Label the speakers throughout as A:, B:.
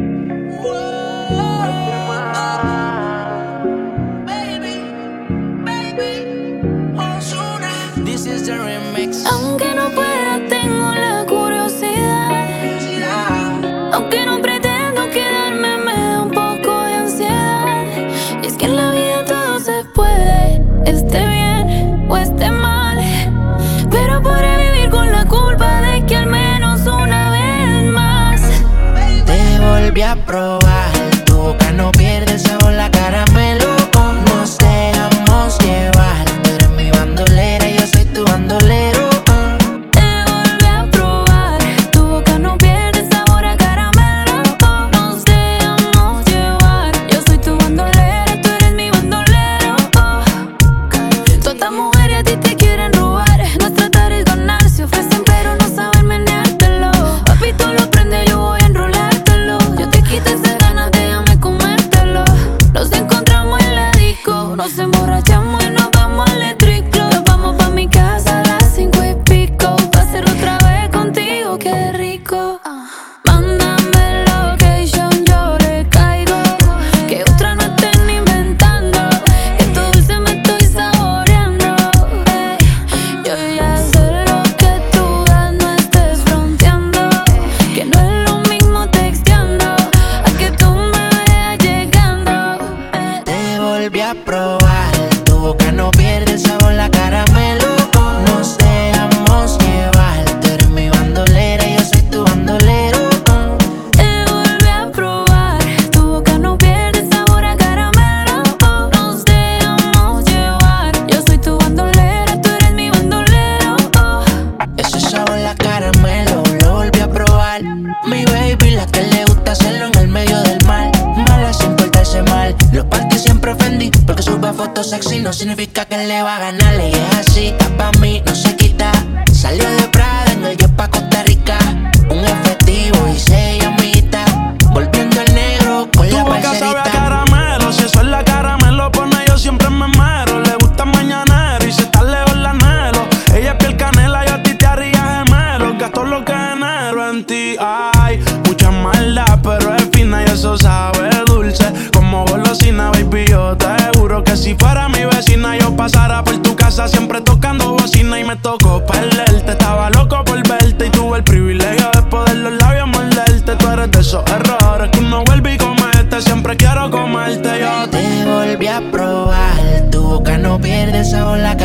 A: Whoa!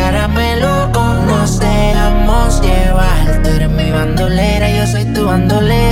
A: Parece no tener final, lo nuestro es una locura.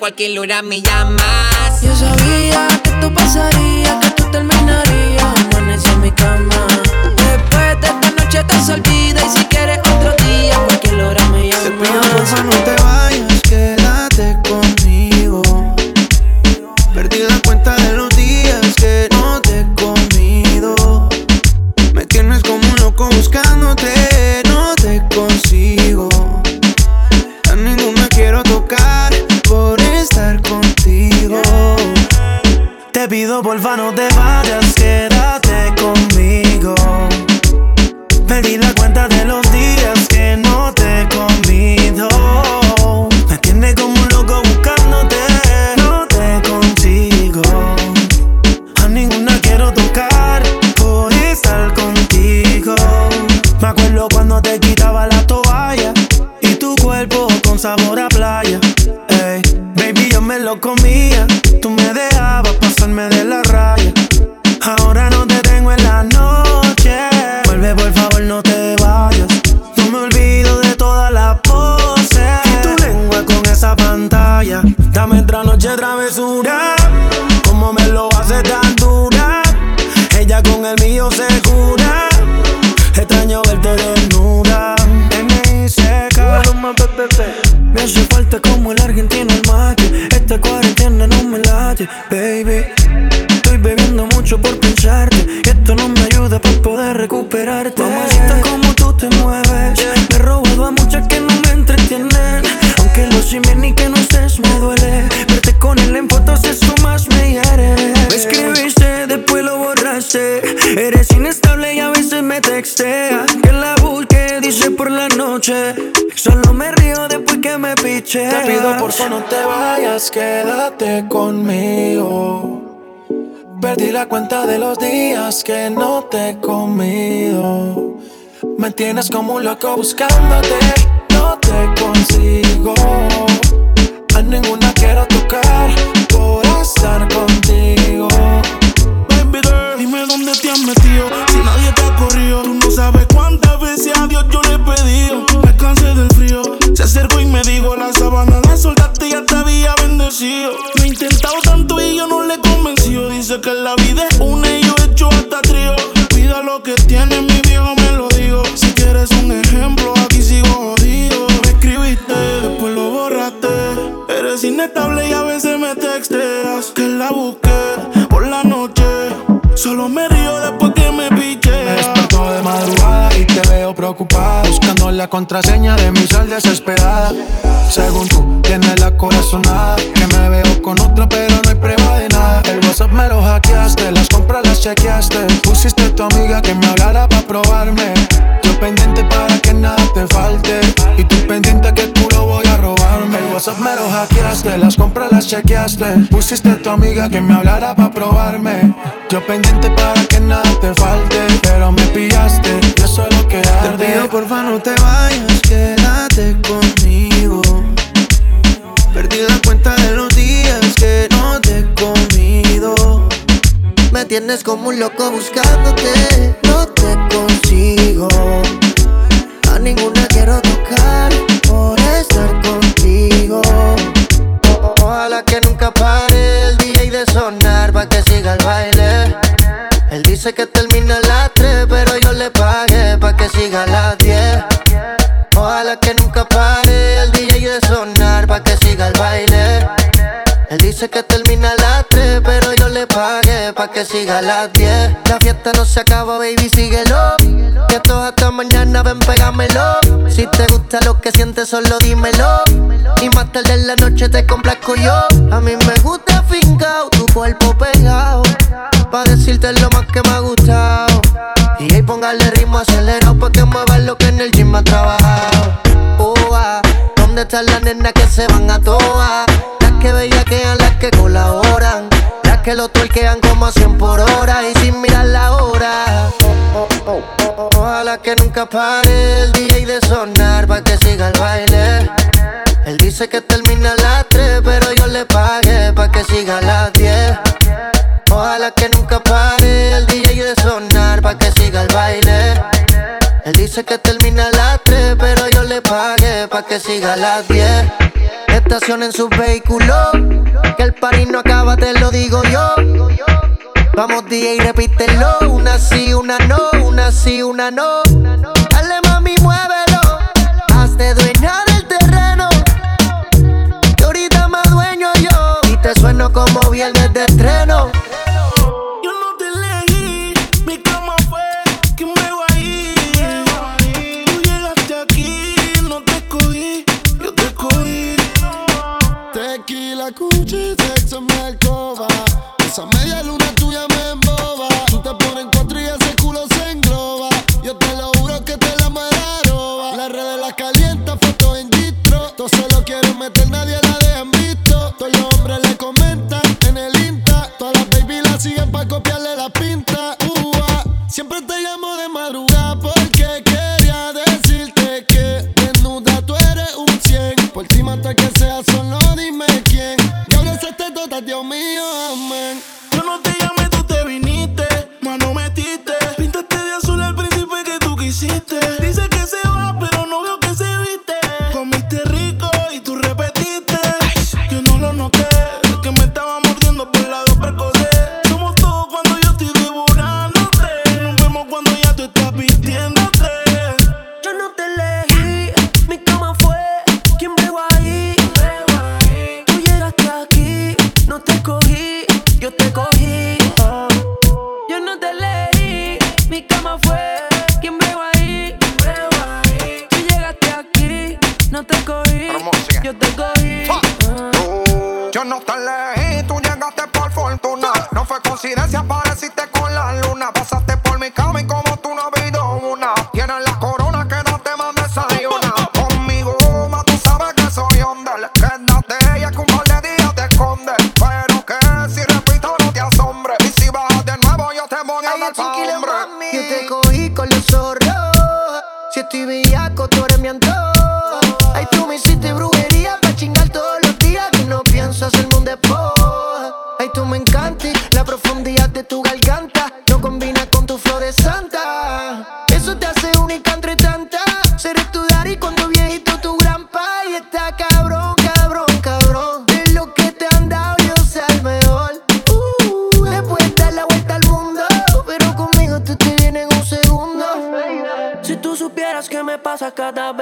B: cualquier hora me
C: llama. Estoy bebiendo mucho por pensarte. Y esto no me ayuda para poder recuperarte. Mamacita, como tú te mueves. Me he robado a muchas que no me entretienen. Aunque lo simen y que no estés, me duele. Verte con él en fotos, eso más me hiere. Me escribiste, después lo borraste. Eres inestable y a veces me textea. Que la por la noche.
D: Solo me río después que me piche.
E: Te pido porfa no te vayas, quédate conmigo. Perdí la cuenta de los días que no te he comido. Me tienes como un loco buscándote, no te consigo. A ninguna quiero tocar por estar
F: conmigo me dijo: La sabana la soltaste y ya te había bendecido. Lo he intentado tanto y yo no le he convencido. Dice que la vida es una y yo he hecho hasta trío. Cuida lo que tienes, mi viejo me lo digo. Si quieres un ejemplo, aquí sigo jodido. Me escribiste, después lo borraste. Eres inestable y a veces me texteas. Que la busqué por la noche. Solo me río
E: Buscando la contraseña de mi sal desesperada. Según tú, tienes la corazonada. Que me veo con otro, pero no hay prueba de nada. El WhatsApp me lo hackeaste, las compras chequeaste. Pusiste a tu amiga que me hablara para probarme. Yo pendiente para que nada te falte. Y tú pendiente que tú lo voy a robarme. El WhatsApp me lo hackeaste, las compras las chequeaste. Pusiste a tu amiga que me hablara para probarme. Yo pendiente para que nada te falte. Pero me pillaste, yo solo que arde.
D: Te pido porfa no te vayas, quédate conmigo. Perdí la cuenta de los días que no te he comido. Me tienes como un loco buscándote, no te consigo. A ninguna quiero tocar por estar contigo. Ojalá que nunca pare el DJ de sonar pa' que siga el baile. Él dice que termina a las 3, pero yo le pagué pa' que siga a las 10. Ojalá que nunca pare el DJ de sonar pa' que siga el baile. Él dice que termina pa' que siga a las 10. La fiesta no se acaba, baby, síguelo. Que esto hasta mañana, ven, pégamelo. Si te gusta lo que sientes, solo dímelo. Y más tarde en la noche te complazco yo. A mí me gusta fincao, tu cuerpo pegado. Pa' decirte lo más que me ha gustado. Y ahí póngale ritmo acelerado pa' que muevas lo que en el gym ha trabajado. Oh, ah, ¿Dónde están las nenas que se van a toa? Las que bellaquean, las que colaboran. Que lo tuerquean como a 100 por hora y sin mirar la hora. Ojalá que nunca pare el DJ de sonar pa' que siga el baile. Él dice que termina a las 3, pero yo le pagué pa' que siga las 10. Ojalá que nunca pare el DJ de sonar pa' que siga el baile. Él dice que termina a las 3, pero yo le pagué pa' que siga las 10. Estacionen sus vehículos, que el party no acaba, te lo digo yo. Vamos DJ, repítelo, una sí, una no, una sí, una no. Dale mami, muévelo, hazte dueña
G: Esa media luna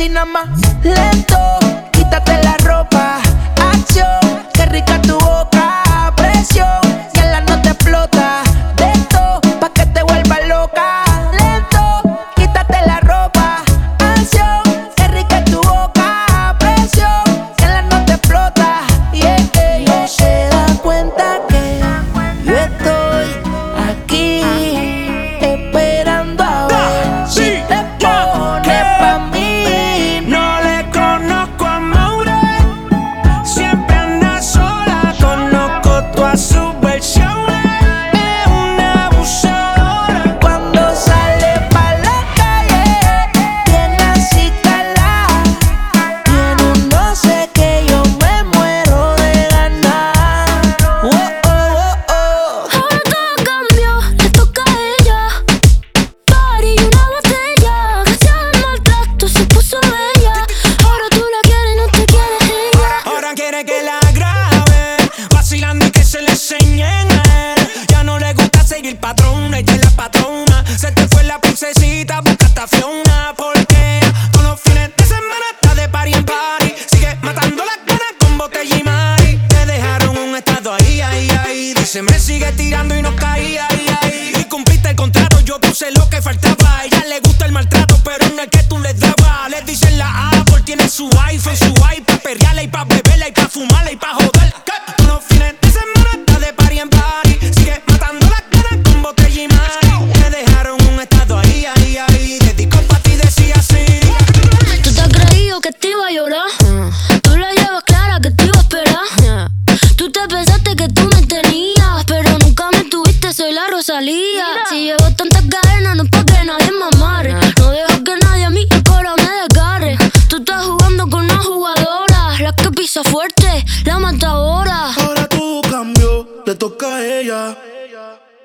H: así
I: nada más. Lento, quítate la ropa. Acción, qué rica tu
H: fumarla y pa' joder. ¿Qué? Los fines de semana está de party en party. Sigue matando las ganas con botella y mari. Me dejaron un estado ahí, ahí, ahí. Dedicó pa' ti, decía así.
J: ¿Tú te has creído que te iba a llorar? Tú la llevas clara que te iba a esperar. Tú te pensaste que tú me tenías, pero nunca me tuviste, soy la Rosalía. Si llevo
F: tanta toca a ella.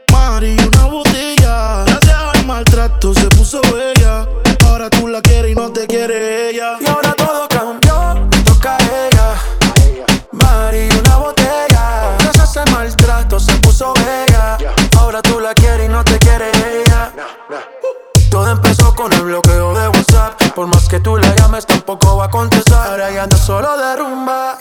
F: Mari, una botella. Gracias al maltrato se puso bella. Ahora tú la quieres y no te quiere ella.
K: Y ahora todo cambió, toca a ella. Mari, una botella. Gracias al maltrato se puso bella. Ahora tú la quieres y no te quiere ella.
E: Todo empezó con el bloqueo de WhatsApp. Por más que tú la llames, tampoco va a contestar. Ahora ya anda solo de rumba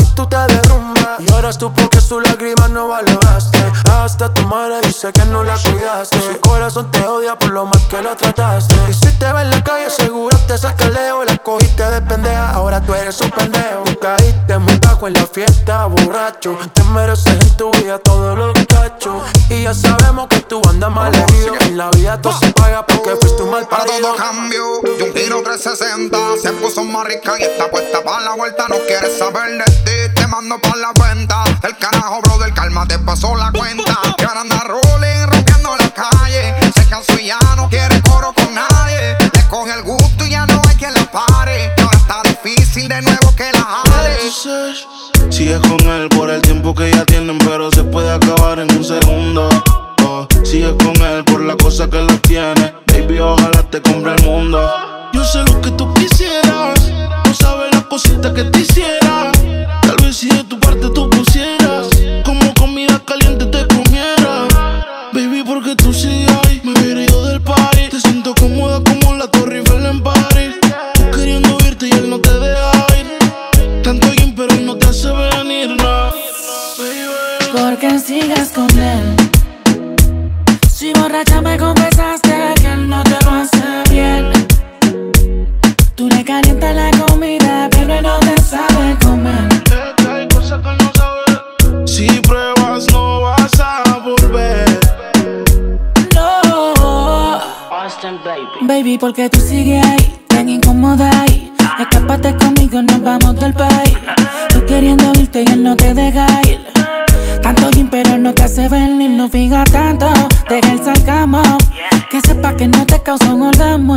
E: ahora tú porque su lágrima no valoraste. Hasta tu madre dice que no la cuidaste. Su corazón te odia por lo mal que lo trataste. Y si te ve en la calle, seguro te saca leo. La cogiste de pendeja, ahora tú eres un pendejo. caíste muy bajo en la fiesta, borracho. Te mereces en tu vida todos los cachos. Y ya sabemos que tú andas mal herido. En la vida todo se paga porque fuiste un mal
L: Para
E: parido.
L: todo cambio, y un giro 360 Se puso más rica y está puesta para la vuelta No quieres saber de ti, te mando para la cuenta El carajo, brother, calma, te pasó la cuenta Que ahora anda rompiendo la calle Se cansó y ya no quiere coro con nadie Le coge el gusto y ya no hay quien la pare Y ahora está difícil de nuevo que la jale
F: Sigues con él por el tiempo que ya tienen, pero se puede acabar en un segundo. Oh, sigues con él por la cosa que lo tiene. Baby, ojalá te compre el mundo. Yo sé lo que tú quisieras. No sabes las cositas que te hiciera. Tal vez si de tu parte tú pusieras. Como comida caliente te. Baby, porque tú sigues ahí. Me hubiera ido del party. Te siento cómoda como la Torre Eiffel en París. Tú queriendo irte y él no te deja ir. Tanto bien, pero no te hace venir, no.
M: Porque sigas con él. Si borracha me confesaste Baby, porque tú sigues ahí, tan incómoda ahí. Escápate conmigo, nos vamos del país. Tú queriendo irte y él no te deja ir. Tanto gym, pero no te hace venir, no fija tanto. Deja el sarcasmo. Que sepa que no te causa un orgasmo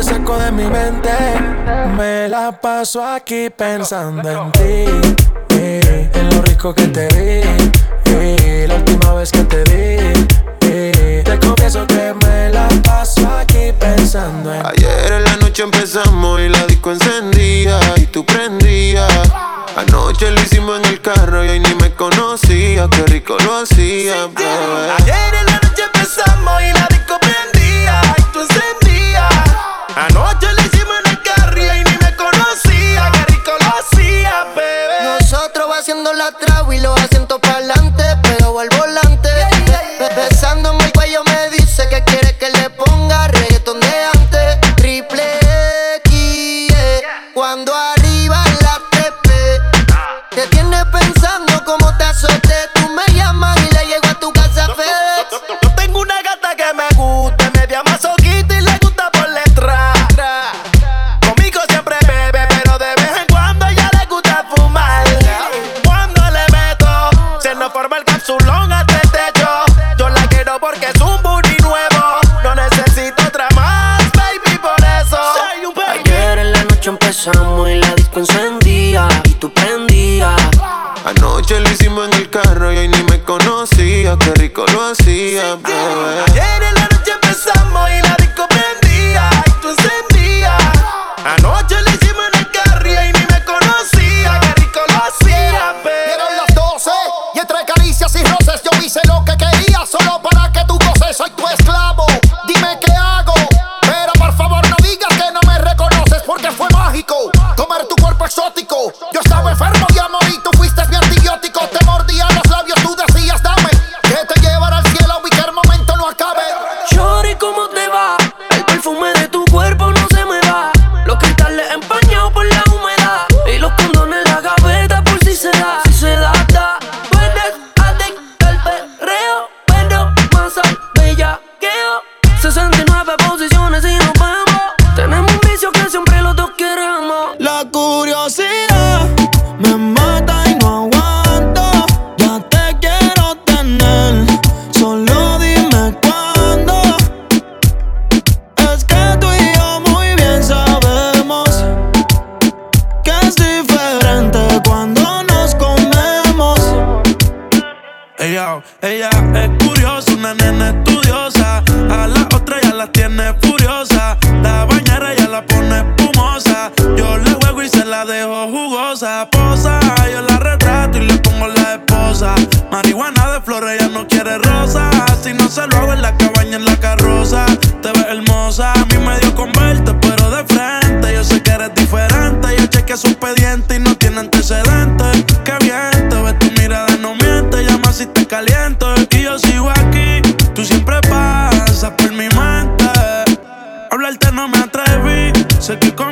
N: te
E: saco de mi mente. Me la paso aquí pensando en ti. En lo rico que te di. La última vez que te vi. eh, Te confieso que me la paso aquí pensando en
O: Ayer en la noche empezamos y la disco encendía y tú prendías. Anoche lo hicimos en el carro y ahí ni me conocía, qué rico lo hacía, bebé.
P: Ayer en la noche empezamos y la disco prendía. Anoche lo hicimos en
D: el tú encendías y
M: tú prendías.
A: Anoche lo hicimos en el carro y hoy ni me conocía, qué rico
Q: Ella, ella es curiosa, una nena estudiosa. A la otra ya la tiene furiosa. La bañera ya la pone espumosa. Yo le juego y se la dejo jugosa. Posa, yo la retrato y le pongo la esposa. Marihuana de flores, ella no quiere rosa. Si no se lo hago en la cabaña, en la carroza. Te ves hermosa, a mí me dio con verte, pero de frente. Yo sé que eres diferente. Yo chequeé su expediente y no tiene antecedentes. Qué bien sé que
A: con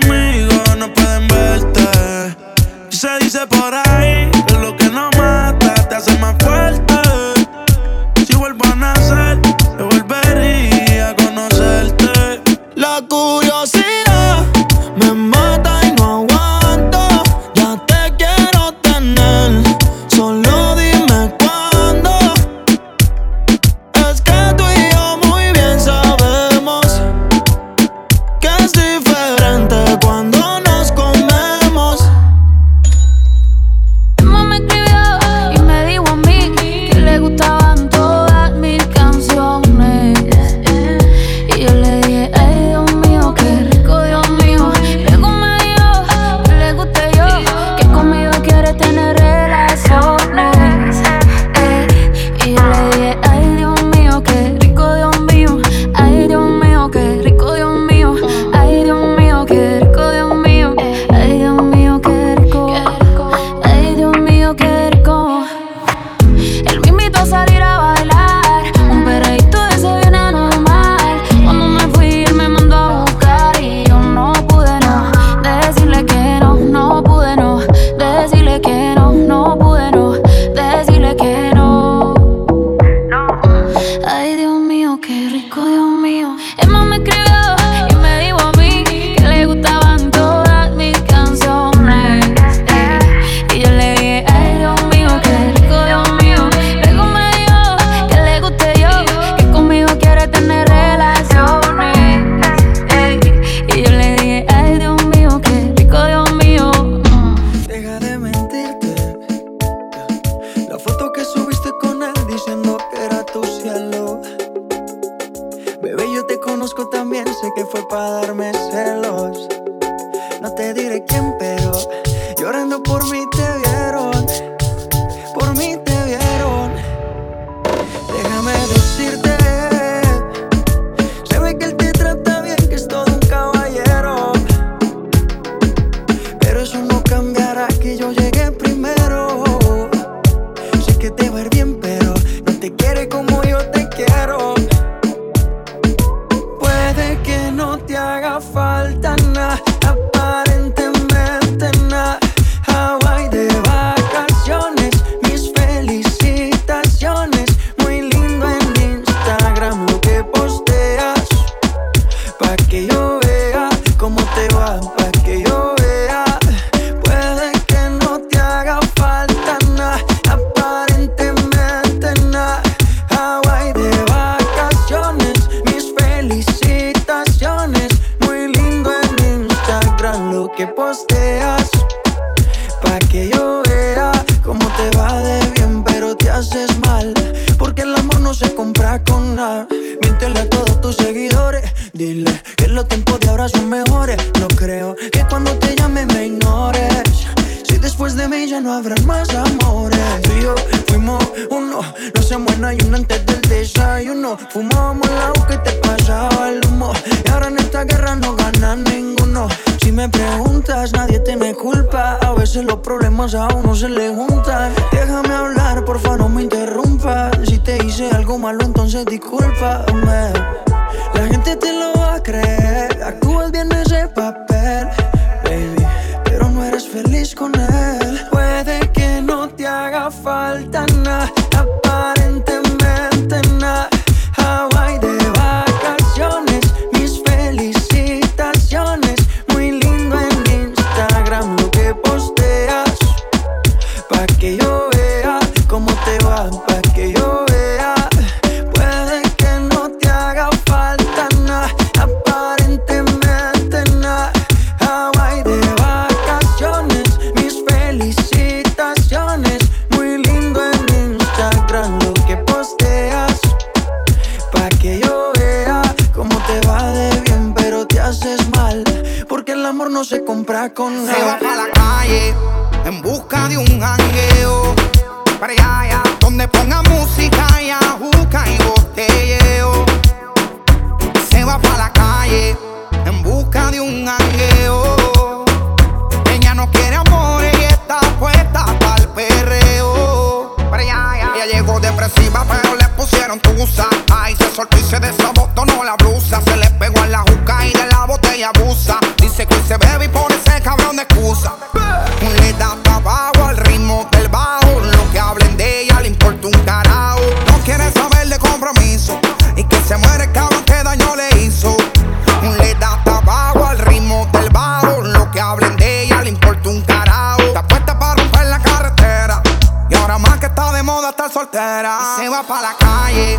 A: para
R: la
L: calle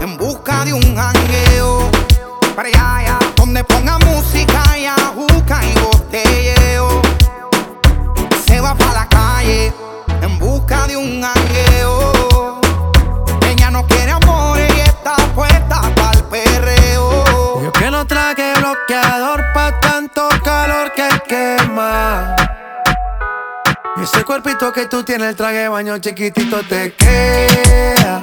L: en busca de un jangueo. Para allá, donde ponga música y ajuca y botelleo. Se va para la calle en busca de un jangueo. Ella no quiere amor y está puesta pa'l perreo.
R: Yo que no traje bloqueador pa' tanto calor que quema. Ese cuerpito que tú tienes, el traje baño chiquitito te queda.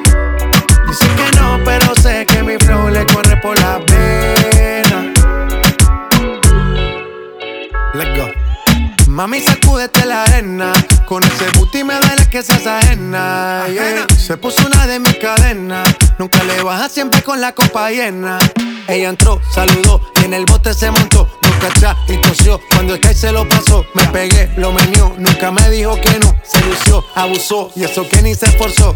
R: Dice que no, pero sé que mi flow le corre por la pena. Let's go. Mami, sacúdete la arena. Con ese booty me duele que seas ajena. yeah. Se puso una de mis cadenas. Nunca le baja siempre con la copa llena. Ella entró, saludó y en el bote se montó. Nunca atrás y tosió. Cuando el que se lo pasó, me pegué, lo menió. Nunca me dijo que no. Se lució, abusó y eso que ni se esforzó.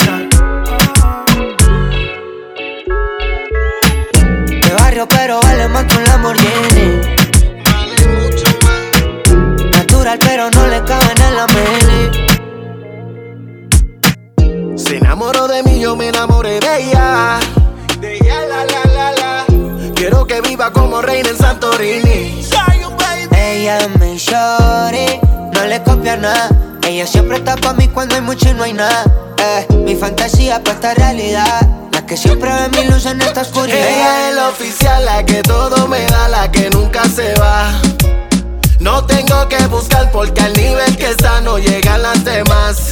D: Barrio, pero vale más que un Lamborghini. Natural, pero no le caben en la mili.
O: Se enamoró de mí, yo me enamoré de ella. De ella, la, la, la, la. Quiero que viva como reina en Santorini.
D: Ella mi shorty, no le copia nada. Ella siempre está pa' mí cuando hay mucho y no hay nada. Eh, mi fantasía pa' esta realidad. La que siempre ve mi luz en esta oscuridad.
O: Ella es la oficial, la que todo me da, la que nunca se va. No tengo que buscar porque al nivel que está no llegan las demás.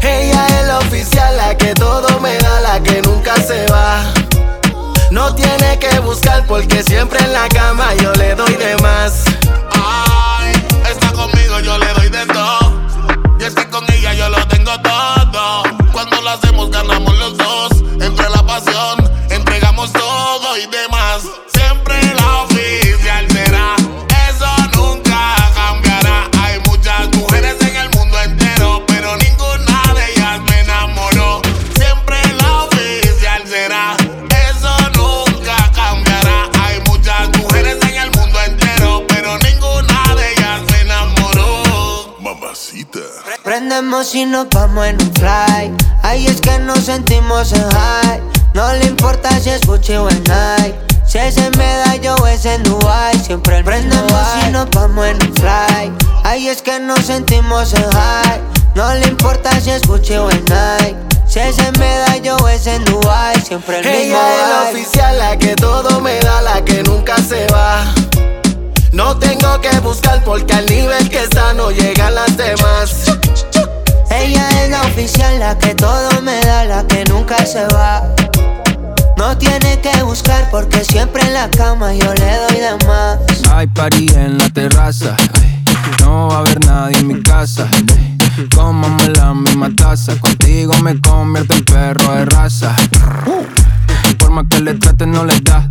O: Ella es la oficial, la que todo me da, la que nunca se va.
S: No tiene que buscar porque siempre en la cama yo le doy de más.
D: Prendemos y nos vamos en un fly. Ahí es que nos sentimos en high. No le importa si es Gucci o en Nike. Si es en medallo o es en Dubai. Siempre el prendemos y nos vamos en un fly. Ahí es que nos sentimos en high. No le importa si es Gucci o en Nike. Si es en medallo o es en Dubai. Siempre el mismo
S: Ella es la oficial, la que todo me da, la que nunca se va. No tengo que buscar porque al nivel que está no llegan las demás.
D: Ella es la oficial, la que todo me da, la que nunca se va. No tiene que buscar porque siempre en la cama yo le doy de más.
M: Hay party en la terraza. No va a haber nadie en mi casa. Comamos la misma taza. Contigo me convierto en perro de raza. Por más que le traten, no les da.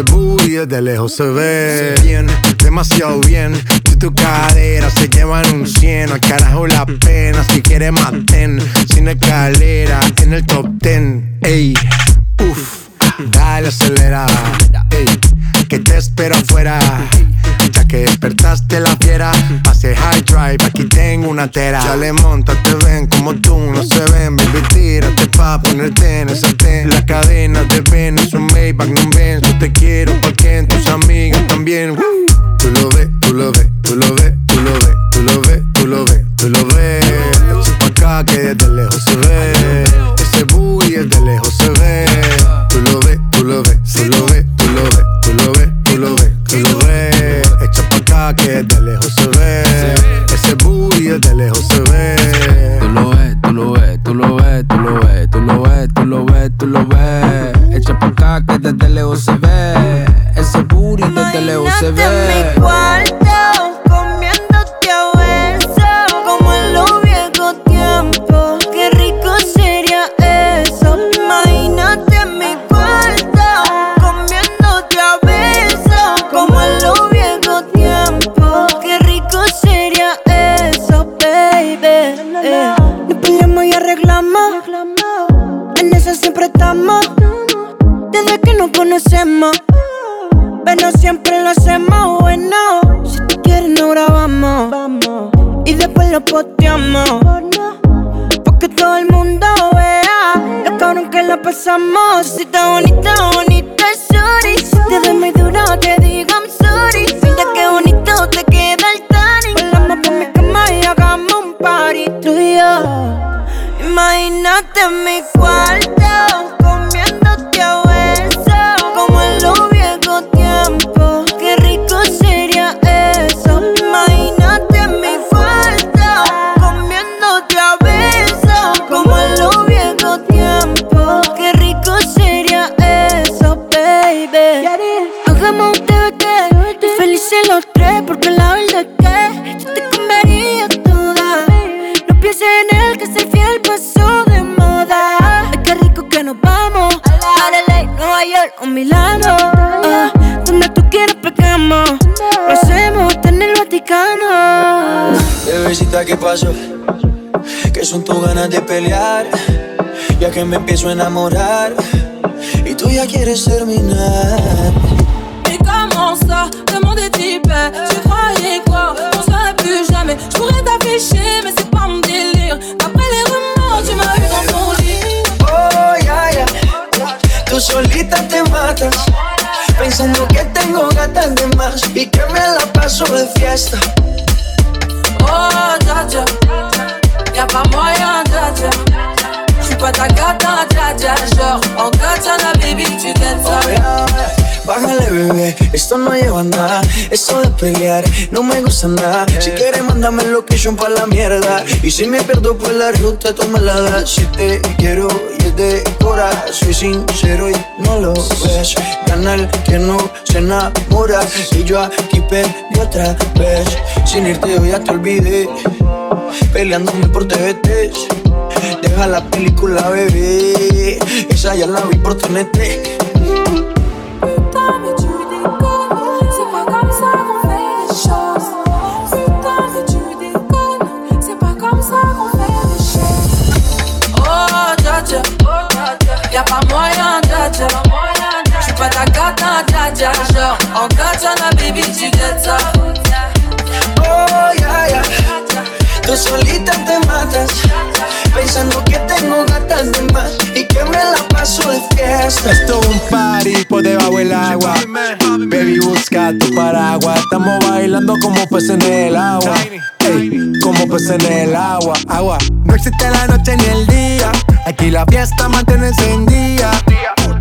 R: Ese booty desde lejos se ve. Bien, demasiado bien. Y tu cadera se llevan un cien. Al carajo la pena. Si quieres maten. Sin escalera en el top ten. Ey, uff. Dale acelera. Ey, que te espero afuera. Ya que despertaste la fiera, pase high drive, aquí tengo una tera. Ya le monta, te ven como tú, no se ven, baby, tírate pa' ponerte en esa ten. La cadena de ven, es un Maybach, no ven, yo te quiero porque tus amigas también. Tú lo ves, tú lo ves, tú lo ves, tú lo ves, tú lo ves, tú lo ves, tú lo ves. Echa pa' acá que desde lejos se ve. Ese booty desde lejos se ve. Tú lo ves, tú lo ves, tú lo ves, Que desde lejos se ve. Ese booty desde lejos se ve.
M: Tú lo ves, tú lo ves, tú lo ves, tú lo ves, tú lo ves, tú lo ves, tú lo ves. Echa pa' acá que desde lejos se ve. Ese booty desde lejos se ve.
C: Bebecita, ¿qué pasó? Que son tus ganas de pelear. Ya que me empiezo a enamorar. Y tú ya quieres terminar.
T: Et comment ça, vraiment des types Tu croyais quoi On serait plus jamais Je pourrais t'afficher mais c'est pas mon délire D'après les rumeurs tu m'as eu dans ton lit
C: Oh, ya, ya. Tú solita te matas. Pensando que tengo gatas de más y que me la paso de fiesta.
U: Oh, dja y'a pas moyen, dja. J'suis pas ta gata, dja. Genre, en katana, baby, tu t'aimes ça.
C: Bájale, bebé, esto no lleva nada. Eso de pelear no me gusta nada. Si quieres, mándame location pa' la mierda. Y si me pierdo por la ruta, tú me la das. Si te quiero y es de cora, soy sincero y no lo ves. Canal que no se enamora. Y yo aquí perdí otra vez. Sin irte, yo ya te olvidé. Peleándome por TVT. Deja la película, bebé. Esa ya la vi por TNT.
U: Moyen, dja dja. J'suis pas ta dja dja. Genre, baby, tu.
C: Oh, ya, ya. Tú solita te matas. Pensando que tengo gatas de más y que me la paso de fiesta.
R: Esto es un party por debajo del agua. Baby, busca tu paraguas. Estamos bailando como peces en el agua. Ey, como peces en el agua. Agua. No existe la noche ni el día. Aquí la fiesta mantiene encendida.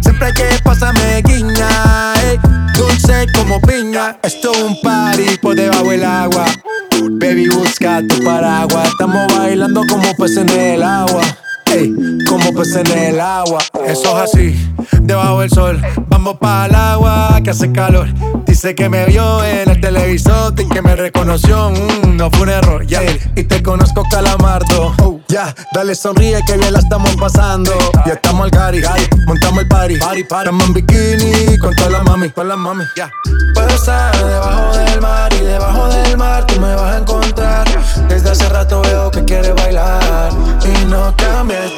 R: Siempre que pasa me guiña. ey, dulce como piña. Esto es un party por debajo del agua. Baby, busca tu paraguas. Estamos bailando como peces en el agua. Como peces en el agua. Eso es así, debajo del sol. Vamos para el agua que hace calor. Dice que me vio en el televisor y que me reconoció. Mm, no fue un error, ya. Y te conozco, calamardo. Oh, ya, dale sonríe que bien la estamos pasando. Ya estamos al gari, montamos el party. party, Estamos en bikini con todas las mami, con las mami. Ya. Puedo estar debajo del mar y debajo del mar tú me vas a encontrar. Desde hace rato veo que quieres bailar y no cambies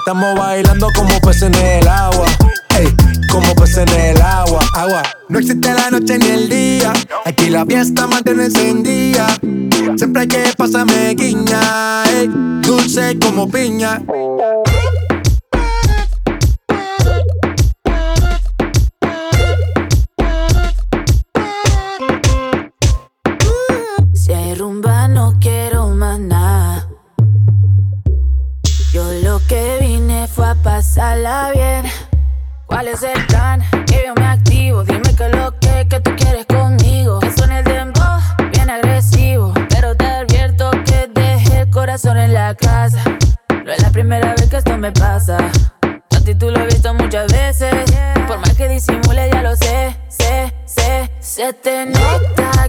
R: Estamos bailando como peces en el agua. Ey, como peces en el agua. Agua. No existe la noche ni el día. Aquí la fiesta mantiene encendida. Siempre que pasa me guiña. Ey, dulce como piña.
V: Pasarla bien. ¿Cuál es el plan? Que yo me activo. Dime que lo que, que tú quieres conmigo. Que suene el dembow, bien agresivo. Pero te advierto que dejé el corazón en la casa. No es la primera vez que esto me pasa. A ti tú lo he visto muchas veces. Por más que disimule, ya lo sé, sé, sé. Se te nota